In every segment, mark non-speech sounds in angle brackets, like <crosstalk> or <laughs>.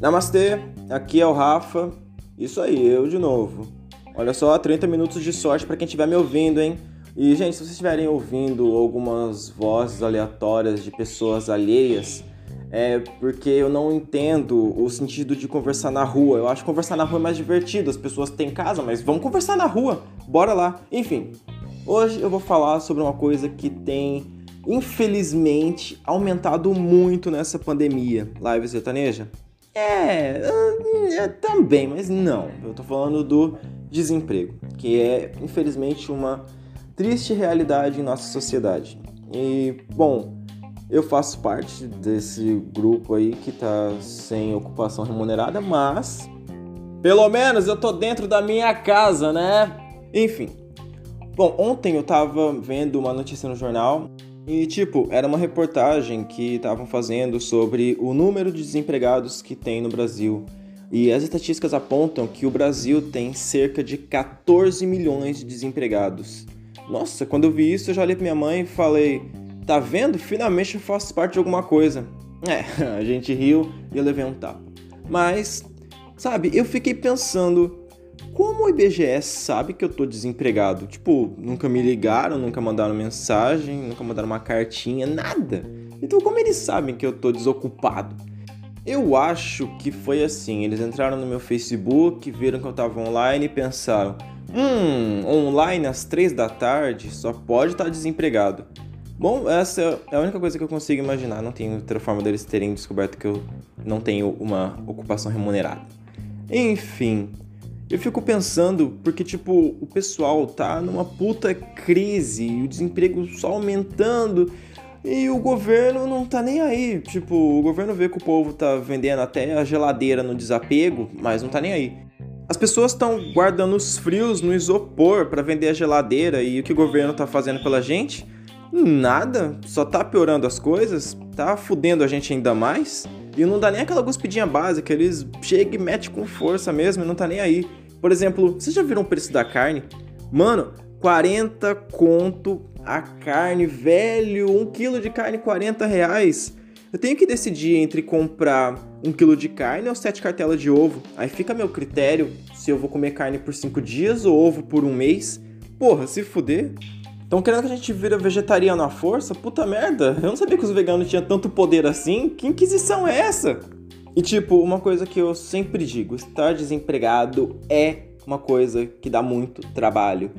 Namastê, aqui é o Rafa. Isso aí, eu de novo. Olha só, 30 minutos de sorte para quem estiver me ouvindo, hein? E, gente, se vocês estiverem ouvindo algumas vozes aleatórias de pessoas alheias, é porque eu não entendo o sentido de conversar na rua. Eu acho que conversar na rua é mais divertido. As pessoas têm casa, mas vamos conversar na rua. Bora lá. Enfim, hoje eu vou falar sobre uma coisa que tem, infelizmente, aumentado muito nessa pandemia. Live sertaneja? É, também, mas não. Eu tô falando do desemprego, que é, infelizmente, uma triste realidade em nossa sociedade. E, bom, eu faço parte desse grupo aí que tá sem ocupação remunerada, mas pelo menos eu tô dentro da minha casa, né? Enfim. Bom, ontem eu tava vendo uma notícia no jornal e, tipo, era uma reportagem que estavam fazendo sobre o número de desempregados que tem no Brasil. E as estatísticas apontam que o Brasil tem cerca de 14 milhões de desempregados. Nossa, quando eu vi isso, eu já olhei pra minha mãe e falei: Tá vendo? Finalmente eu faço parte de alguma coisa. É, <laughs> a gente riu e eu levei um tapa. Mas, sabe, eu fiquei pensando. Como o IBGE sabe que eu tô desempregado? Tipo, nunca me ligaram, nunca mandaram mensagem, nunca mandaram uma cartinha, nada. Então, como eles sabem que eu tô desocupado? Eu acho que foi assim. Eles entraram no meu Facebook, viram que eu tava online e pensaram: hum, online às três da tarde só pode estar tá desempregado. Bom, essa é a única coisa que eu consigo imaginar. Não tem outra forma deles terem descoberto que eu não tenho uma ocupação remunerada. Enfim, eu fico pensando porque, tipo, o pessoal tá numa puta crise e o desemprego só aumentando e o governo não tá nem aí. Tipo, o governo vê que o povo tá vendendo até a geladeira no desapego, mas não tá nem aí. As pessoas estão guardando os frios no isopor para vender a geladeira e o que o governo tá fazendo pela gente? Nada, só tá piorando as coisas, tá fudendo a gente ainda mais. E não dá nem aquela guspidinha básica, eles chegam e metem com força mesmo e não tá nem aí. Por exemplo, vocês já viram o preço da carne? Mano, 40 conto a carne, velho, um quilo de carne 40 reais. Eu tenho que decidir entre comprar um quilo de carne ou sete cartelas de ovo. Aí fica meu critério se eu vou comer carne por cinco dias ou ovo por um mês. Porra, se fuder. Estão querendo que a gente vira vegetariano à força? Puta merda, eu não sabia que os veganos tinham tanto poder assim. Que inquisição é essa? E tipo, uma coisa que eu sempre digo: estar desempregado é uma coisa que dá muito trabalho.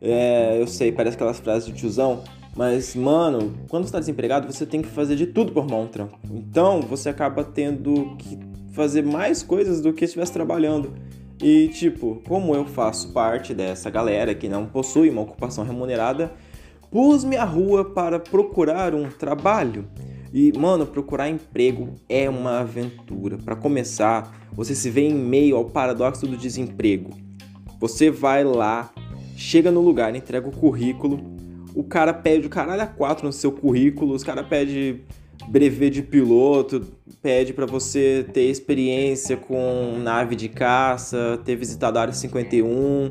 É, eu sei, parece aquelas frases de tiozão, mas mano, quando você tá desempregado, você tem que fazer de tudo por um trampo. Então você acaba tendo que fazer mais coisas do que se estivesse trabalhando. E tipo, como eu faço parte dessa galera que não possui uma ocupação remunerada, pus-me à rua para procurar um trabalho. E, mano, procurar emprego é uma aventura. Para começar, você se vê em meio ao paradoxo do desemprego. Você vai lá, chega no lugar, entrega o currículo, o cara pede o caralho a quatro no seu currículo, os cara pede brevet de piloto, pede para você ter experiência com nave de caça, ter visitado a área 51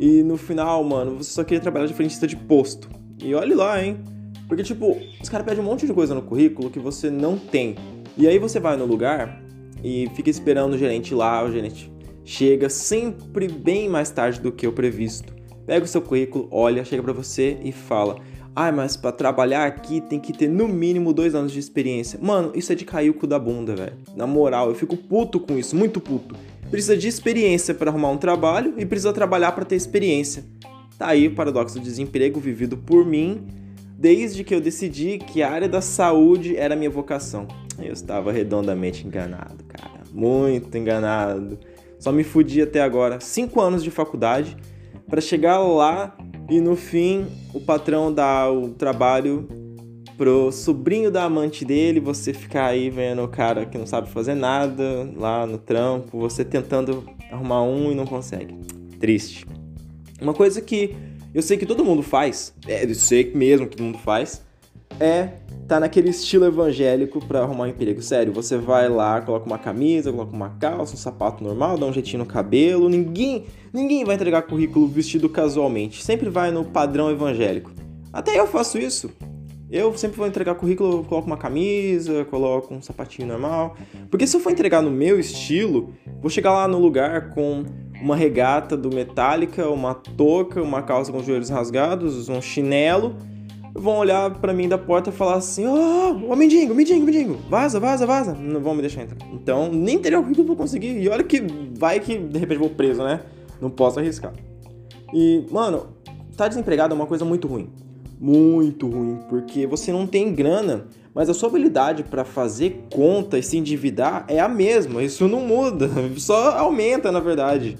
e no final, mano, você só queria trabalhar de frentista de posto. E olhe lá, hein? Porque, tipo, os caras pedem um monte de coisa no currículo que você não tem. E aí você vai no lugar e fica esperando o gerente lá, o gerente chega sempre bem mais tarde do que o previsto. Pega o seu currículo, olha, chega para você e fala: Ai, mas para trabalhar aqui tem que ter no mínimo dois anos de experiência. Mano, isso é de cair o cu da bunda, velho. Na moral, eu fico puto com isso, muito puto. Precisa de experiência para arrumar um trabalho e precisa trabalhar para ter experiência. Tá aí o paradoxo do desemprego vivido por mim desde que eu decidi que a área da saúde era minha vocação. Eu estava redondamente enganado, cara. Muito enganado. Só me fudi até agora. Cinco anos de faculdade para chegar lá e no fim, o patrão dá o trabalho pro sobrinho da amante dele, você ficar aí vendo o cara que não sabe fazer nada lá no trampo, você tentando arrumar um e não consegue. Triste. Uma coisa que eu sei que todo mundo faz, é, eu sei mesmo que todo mundo faz, é tá naquele estilo evangélico para arrumar um emprego. Sério, você vai lá, coloca uma camisa, coloca uma calça, um sapato normal, dá um jeitinho no cabelo. Ninguém, ninguém vai entregar currículo vestido casualmente. Sempre vai no padrão evangélico. Até eu faço isso. Eu sempre vou entregar currículo, coloco uma camisa, coloco um sapatinho normal. Porque se eu for entregar no meu estilo, vou chegar lá no lugar com uma regata do Metallica, uma touca, uma calça com os joelhos rasgados, um chinelo. Vão olhar para mim da porta e falar assim: Ó, oh, mendigo, mendigo, mendigo, vaza, vaza, vaza. Não vão me deixar entrar. Então, nem entregar o currículo eu vou conseguir. E olha que vai que de repente vou preso, né? Não posso arriscar. E, mano, tá desempregado é uma coisa muito ruim muito ruim, porque você não tem grana, mas a sua habilidade para fazer conta e se endividar é a mesma, isso não muda, <laughs> só aumenta na verdade.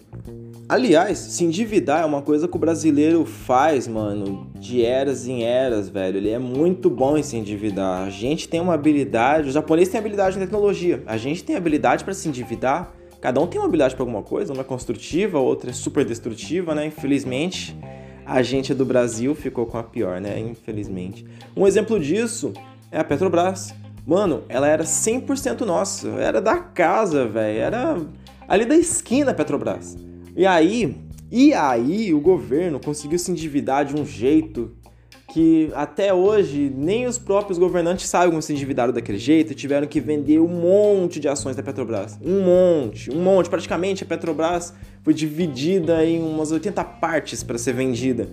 Aliás, se endividar é uma coisa que o brasileiro faz, mano, de eras em eras, velho. Ele é muito bom em se endividar. A gente tem uma habilidade, os japoneses têm habilidade em tecnologia. A gente tem habilidade para se endividar. Cada um tem uma habilidade para alguma coisa, uma é construtiva, outra é super destrutiva, né? Infelizmente, a gente do Brasil ficou com a pior, né? Infelizmente. Um exemplo disso é a Petrobras. Mano, ela era 100% nossa, era da casa, velho, era ali da esquina a Petrobras. E aí, e aí o governo conseguiu se endividar de um jeito que até hoje nem os próprios governantes sabem como se endividaram daquele jeito, tiveram que vender um monte de ações da Petrobras. Um monte, um monte. Praticamente a Petrobras foi dividida em umas 80 partes para ser vendida.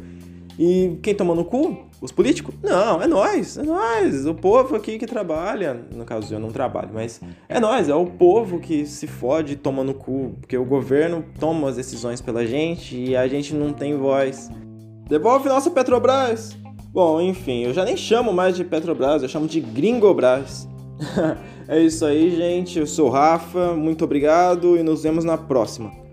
E quem toma no cu? Os políticos? Não, é nós, é nós, o povo aqui que trabalha. No caso, eu não trabalho, mas é nós, é o povo que se fode e toma no cu, porque o governo toma as decisões pela gente e a gente não tem voz. Devolve nossa Petrobras! Bom, enfim, eu já nem chamo mais de Petrobras, eu chamo de Gringobras. <laughs> é isso aí, gente. Eu sou o Rafa, muito obrigado e nos vemos na próxima.